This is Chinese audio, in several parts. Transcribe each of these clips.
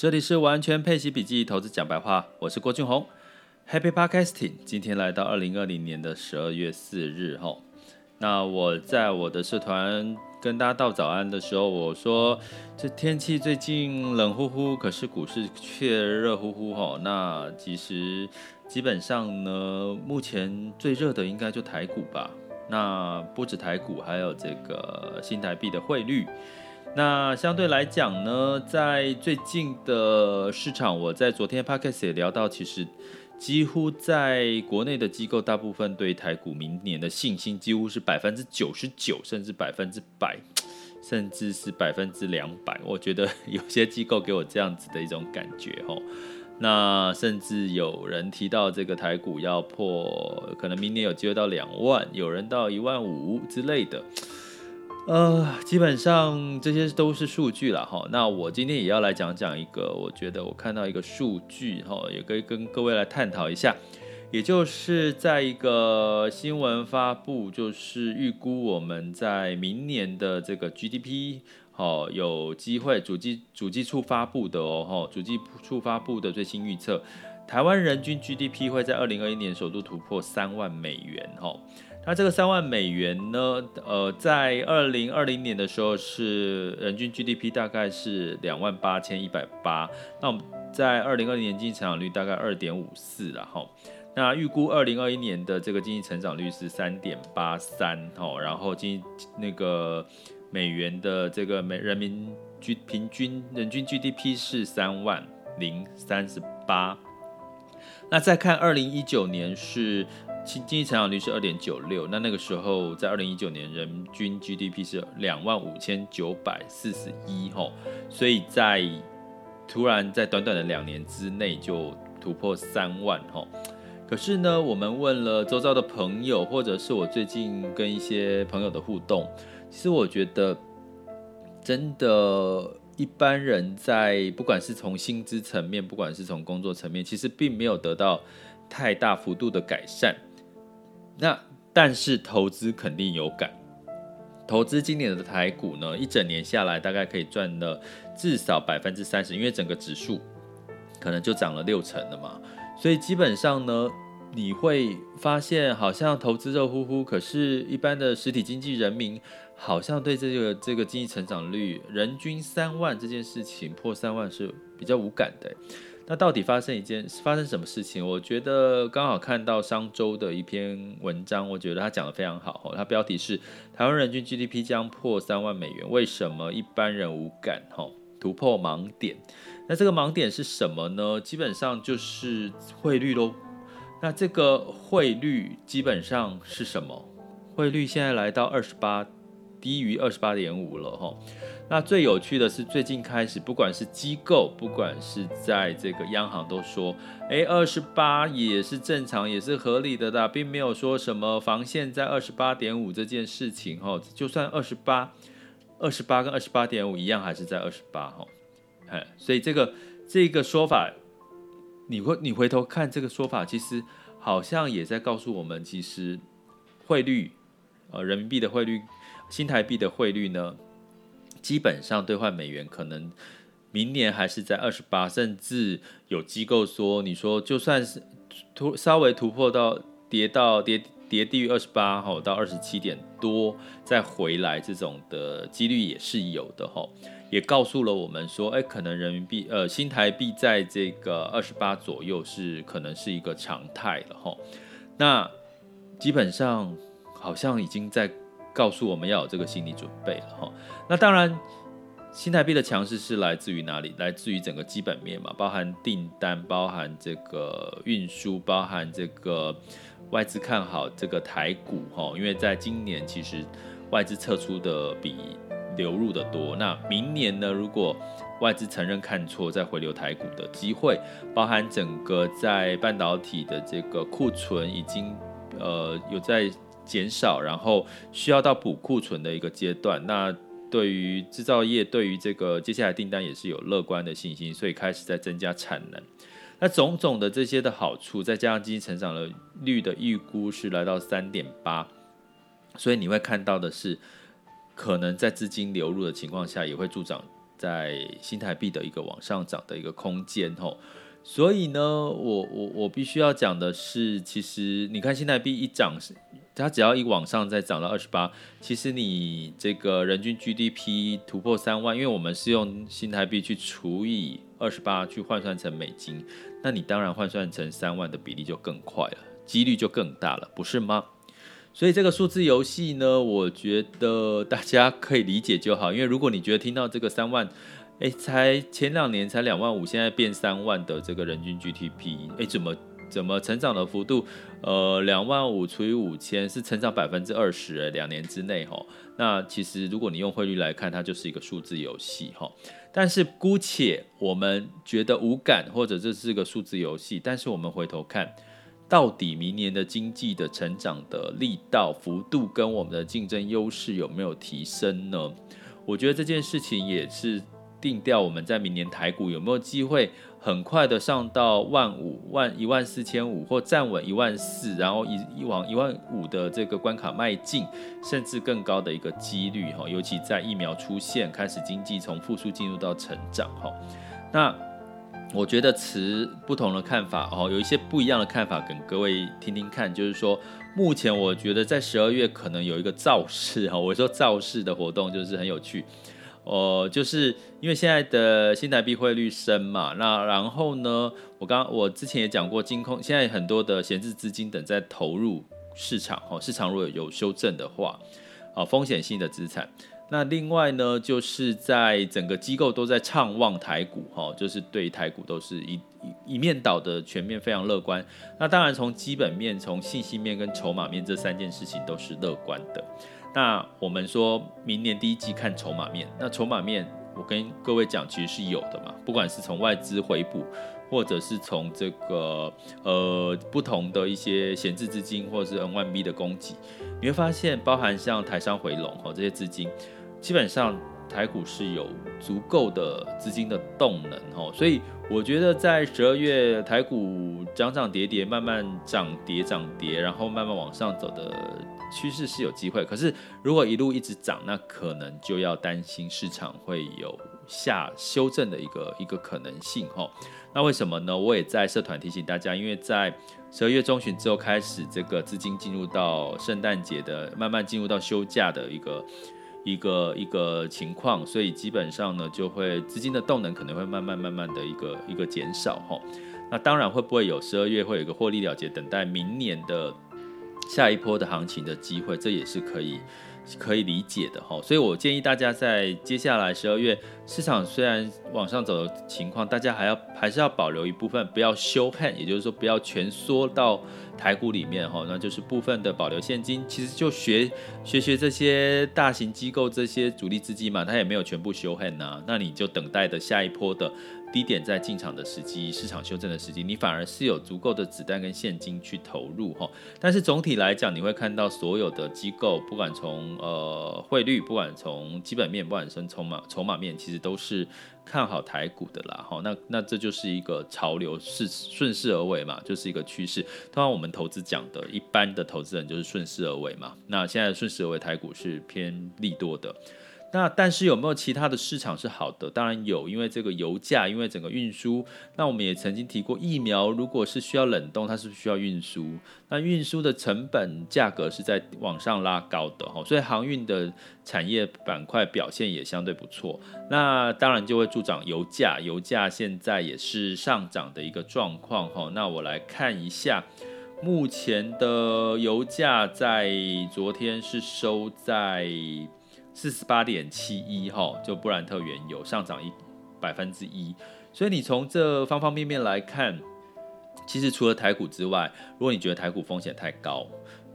这里是完全配息笔记投资讲白话，我是郭俊宏，Happy Podcasting。今天来到二零二零年的十二月四日，吼，那我在我的社团跟大家道早安的时候，我说这天气最近冷乎乎，可是股市却热乎乎，吼。那其实基本上呢，目前最热的应该就台股吧。那不止台股，还有这个新台币的汇率。那相对来讲呢，在最近的市场，我在昨天 podcast 也聊到，其实几乎在国内的机构，大部分对台股明年的信心几乎是百分之九十九，甚至百分之百，甚至是百分之两百。我觉得有些机构给我这样子的一种感觉哦。那甚至有人提到这个台股要破，可能明年有机会到两万，有人到一万五之类的。呃，基本上这些都是数据了哈。那我今天也要来讲讲一个，我觉得我看到一个数据哈，也可以跟各位来探讨一下。也就是在一个新闻发布，就是预估我们在明年的这个 GDP，好，有机会主计主计处发布的哦，哈，主计处发布的最新预测，台湾人均 GDP 会在二零二一年首度突破三万美元，哈。那这个三万美元呢？呃，在二零二零年的时候是人均 GDP 大概是两万八千一百八。那我们在二零二零年经济成长率大概二点五四了哈。那预估二零二一年的这个经济成长率是三点八三哈。然后经那个美元的这个美人民均平均人均 GDP 是三万零三十八。那再看二零一九年是。经济成长率是二点九六，那那个时候在二零一九年，人均 GDP 是两万五千九百四十一吼，所以在突然在短短的两年之内就突破三万吼。可是呢，我们问了周遭的朋友，或者是我最近跟一些朋友的互动，其实我觉得真的，一般人在不管是从薪资层面，不管是从工作层面，其实并没有得到太大幅度的改善。那但是投资肯定有感，投资今年的台股呢，一整年下来大概可以赚了至少百分之三十，因为整个指数可能就涨了六成了嘛，所以基本上呢，你会发现好像投资热乎乎，可是一般的实体经济人民好像对这个这个经济成长率人均三万这件事情破三万是比较无感的。那到底发生一件发生什么事情？我觉得刚好看到商周的一篇文章，我觉得他讲得非常好。他标题是“台湾人均 GDP 将破三万美元，为什么一般人无感？”哈，突破盲点。那这个盲点是什么呢？基本上就是汇率喽。那这个汇率基本上是什么？汇率现在来到二十八，低于二十八点五了，哈。那最有趣的是，最近开始，不管是机构，不管是在这个央行都说，诶，二十八也是正常，也是合理的啦，并没有说什么防线在二十八点五这件事情哈，就算二十八，二十八跟二十八点五一样，还是在二十八哈，哎，所以这个这个说法，你会你回头看这个说法，其实好像也在告诉我们，其实汇率，呃，人民币的汇率，新台币的汇率呢？基本上兑换美元可能明年还是在二十八，甚至有机构说，你说就算是突稍微突破到跌到跌跌低于二十八吼，到二十七点多再回来，这种的几率也是有的吼，也告诉了我们说，哎，可能人民币呃新台币在这个二十八左右是可能是一个常态了吼。那基本上好像已经在。告诉我们要有这个心理准备了哈。那当然，新台币的强势是来自于哪里？来自于整个基本面嘛，包含订单，包含这个运输，包含这个外资看好这个台股哈。因为在今年其实外资撤出的比流入的多。那明年呢，如果外资承认看错，再回流台股的机会，包含整个在半导体的这个库存已经呃有在。减少，然后需要到补库存的一个阶段。那对于制造业，对于这个接下来订单也是有乐观的信心，所以开始在增加产能。那种种的这些的好处，再加上经济成长的率的预估是来到三点八，所以你会看到的是，可能在资金流入的情况下，也会助长在新台币的一个往上涨的一个空间吼。所以呢，我我我必须要讲的是，其实你看新台币一涨，它只要一往上再涨到二十八，其实你这个人均 GDP 突破三万，因为我们是用新台币去除以二十八去换算成美金，那你当然换算成三万的比例就更快了，几率就更大了，不是吗？所以这个数字游戏呢，我觉得大家可以理解就好，因为如果你觉得听到这个三万。哎，才前两年才两万五，现在变三万的这个人均 GDP，哎，怎么怎么成长的幅度？呃，两万五除以五千是成长百分之二十，哎，两年之内哈。那其实如果你用汇率来看，它就是一个数字游戏哈。但是姑且我们觉得无感，或者这是个数字游戏，但是我们回头看，到底明年的经济的成长的力道幅度跟我们的竞争优势有没有提升呢？我觉得这件事情也是。定调我们在明年台股有没有机会很快的上到万五万一万四千五或站稳一万四，然后一一往一万五的这个关卡迈进，甚至更高的一个几率哈，尤其在疫苗出现开始，经济从复苏进入到成长哈。那我觉得持不同的看法哦，有一些不一样的看法，跟各位听听看，就是说目前我觉得在十二月可能有一个造势哈，我说造势的活动就是很有趣。哦、就是因为现在的新台币汇率升嘛，那然后呢，我刚我之前也讲过，金控现在很多的闲置资金等在投入市场，哦，市场如果有修正的话，啊，风险性的资产。那另外呢，就是在整个机构都在畅望台股，哈，就是对台股都是一一面倒的全面非常乐观。那当然从基本面、从信息面跟筹码面这三件事情都是乐观的。那我们说明年第一季看筹码面，那筹码面我跟各位讲，其实是有的嘛，不管是从外资回补，或者是从这个呃不同的一些闲置资金，或者是 N1B 的供给，你会发现，包含像台商回笼哈这些资金，基本上台股是有足够的资金的动能哈，所以我觉得在十二月台股涨涨跌跌，慢慢涨跌涨跌，然后慢慢往上走的。趋势是有机会，可是如果一路一直涨，那可能就要担心市场会有下修正的一个一个可能性哈。那为什么呢？我也在社团提醒大家，因为在十二月中旬之后开始，这个资金进入到圣诞节的，慢慢进入到休假的一个一个一个情况，所以基本上呢，就会资金的动能可能会慢慢慢慢的一个一个减少哈。那当然会不会有十二月会有一个获利了结，等待明年的。下一波的行情的机会，这也是可以可以理解的哈。所以我建议大家在接下来十二月市场虽然往上走的情况，大家还要还是要保留一部分，不要修 hand，也就是说不要全缩到台股里面哈。那就是部分的保留现金，其实就学学学这些大型机构这些主力资金嘛，它也没有全部修 hand 呐，那你就等待的下一波的。低点在进场的时机，市场修正的时机，你反而是有足够的子弹跟现金去投入哈。但是总体来讲，你会看到所有的机构，不管从呃汇率，不管从基本面，不管从筹码筹码面，其实都是看好台股的啦。哈，那那这就是一个潮流，是顺势而为嘛，就是一个趋势。通常我们投资讲的，一般的投资人就是顺势而为嘛。那现在顺势而为，台股是偏利多的。那但是有没有其他的市场是好的？当然有，因为这个油价，因为整个运输。那我们也曾经提过，疫苗如果是需要冷冻，它是不是需要运输？那运输的成本价格是在往上拉高的哈，所以航运的产业板块表现也相对不错。那当然就会助长油价，油价现在也是上涨的一个状况哈。那我来看一下，目前的油价在昨天是收在。四十八点七一哈，就布兰特原油上涨一百分之一，所以你从这方方面面来看，其实除了台股之外，如果你觉得台股风险太高，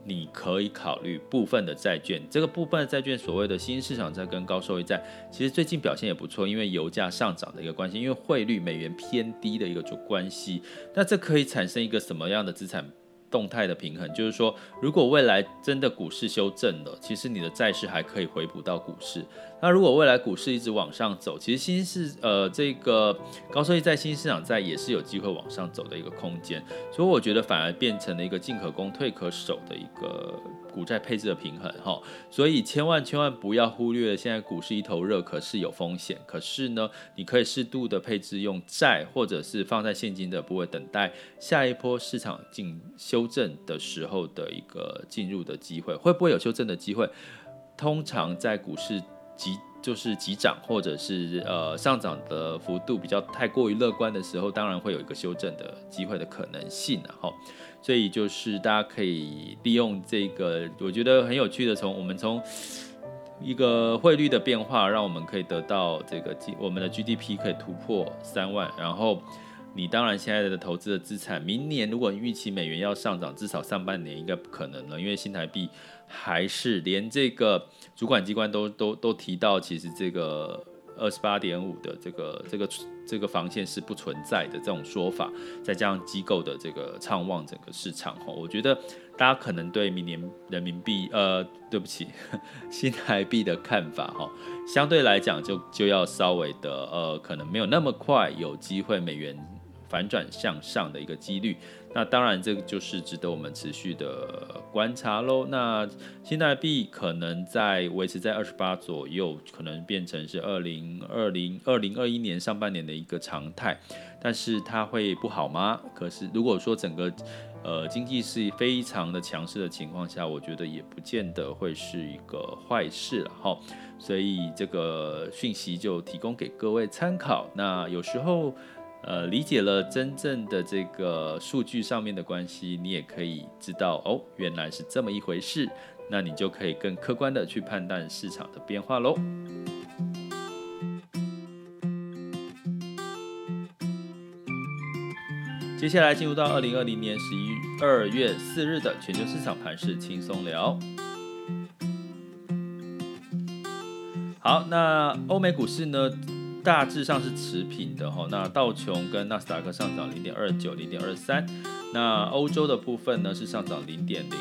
你可以考虑部分的债券。这个部分的债券，所谓的新市场债跟高收益债，其实最近表现也不错，因为油价上涨的一个关系，因为汇率美元偏低的一个主关系，那这可以产生一个什么样的资产？动态的平衡，就是说，如果未来真的股市修正了，其实你的债市还可以回补到股市。那如果未来股市一直往上走，其实新市呃这个高收益在新市场债也是有机会往上走的一个空间，所以我觉得反而变成了一个进可攻退可守的一个股债配置的平衡哈。所以千万千万不要忽略现在股市一头热，可是有风险。可是呢，你可以适度的配置用债或者是放在现金的部位，等待下一波市场进修正的时候的一个进入的机会。会不会有修正的机会？通常在股市。急就是急涨，或者是呃上涨的幅度比较太过于乐观的时候，当然会有一个修正的机会的可能性，然后，所以就是大家可以利用这个，我觉得很有趣的，从我们从一个汇率的变化，让我们可以得到这个我们的 GDP 可以突破三万，然后。你当然现在的投资的资产，明年如果预期美元要上涨，至少上半年应该不可能了，因为新台币还是连这个主管机关都都都提到，其实这个二十八点五的这个这个这个防线是不存在的这种说法，再加上机构的这个畅望整个市场哈，我觉得大家可能对明年人民币呃，对不起，新台币的看法哈，相对来讲就就要稍微的呃，可能没有那么快有机会美元。反转向上的一个几率，那当然这个就是值得我们持续的观察喽。那新台币可能在维持在二十八左右，可能变成是二零二零二零二一年上半年的一个常态，但是它会不好吗？可是如果说整个呃经济是非常的强势的情况下，我觉得也不见得会是一个坏事了哈。所以这个讯息就提供给各位参考。那有时候。呃，理解了真正的这个数据上面的关系，你也可以知道哦，原来是这么一回事，那你就可以更客观的去判断市场的变化喽。接下来进入到二零二零年十一二月四日的全球市场盘势轻松聊。好，那欧美股市呢？大致上是持平的哈，那道琼跟纳斯达克上涨零点二九、零点二三，那欧洲的部分呢是上涨零点零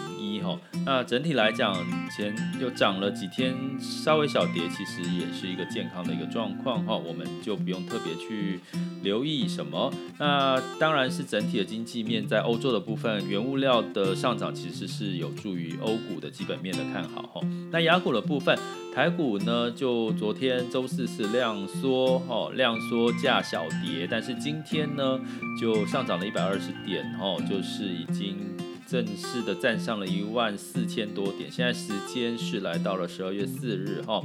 哈，那整体来讲前又涨了几天，稍微小跌，其实也是一个健康的一个状况哈，我们就不用特别去留意什么。那当然是整体的经济面，在欧洲的部分，原物料的上涨其实是有助于欧股的基本面的看好哈。那雅股的部分。台股呢，就昨天周四是量缩，哦，量缩价小跌，但是今天呢，就上涨了一百二十点，哦，就是已经正式的站上了一万四千多点。现在时间是来到了十二月四日，哈。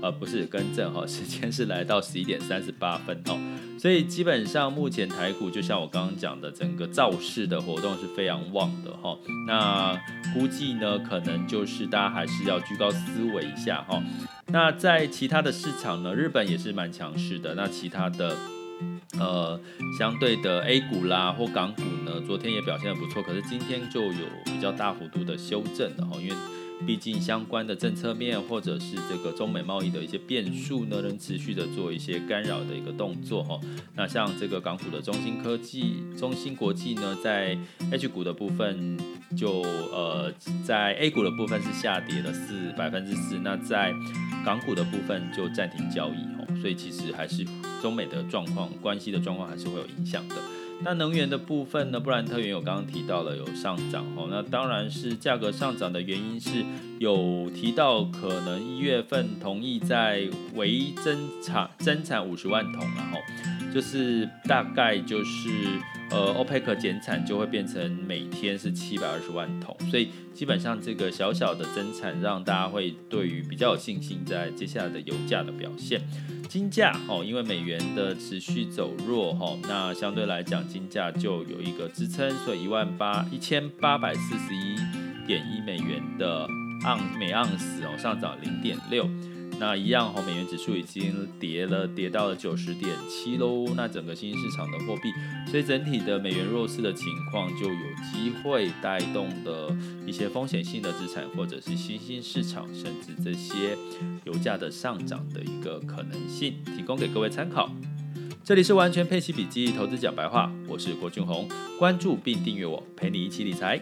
呃，不是更正哈，时间是来到十一点三十八分哦，所以基本上目前台股就像我刚刚讲的，整个造势的活动是非常旺的哈。那估计呢，可能就是大家还是要居高思维一下哈。那在其他的市场呢，日本也是蛮强势的。那其他的呃相对的 A 股啦或港股呢，昨天也表现得不错，可是今天就有比较大幅度的修正的哈，因为。毕竟相关的政策面，或者是这个中美贸易的一些变数呢，能持续的做一些干扰的一个动作哈。那像这个港股的中芯科技、中芯国际呢，在 H 股的部分就呃，在 A 股的部分是下跌了四百分之四，那在港股的部分就暂停交易。所以其实还是中美的状况关系的状况还是会有影响的。那能源的部分呢？布兰特原油刚刚提到了有上涨哦，那当然是价格上涨的原因是有提到可能一月份同意在微增产增产五十万桶，然后就是大概就是呃欧佩克减产就会变成每天是七百二十万桶，所以基本上这个小小的增产让大家会对于比较有信心在接下来的油价的表现。金价哦，因为美元的持续走弱哈，那相对来讲金价就有一个支撑，所以一万八一千八百四十一点一美元的盎每盎司哦，上涨零点六。那一样，美元指数已经跌了，跌到了九十点七喽。那整个新兴市场的货币，所以整体的美元弱势的情况，就有机会带动的一些风险性的资产，或者是新兴市场，甚至这些油价的上涨的一个可能性，提供给各位参考。这里是完全配息笔记投资讲白话，我是郭俊宏，关注并订阅我，陪你一起理财。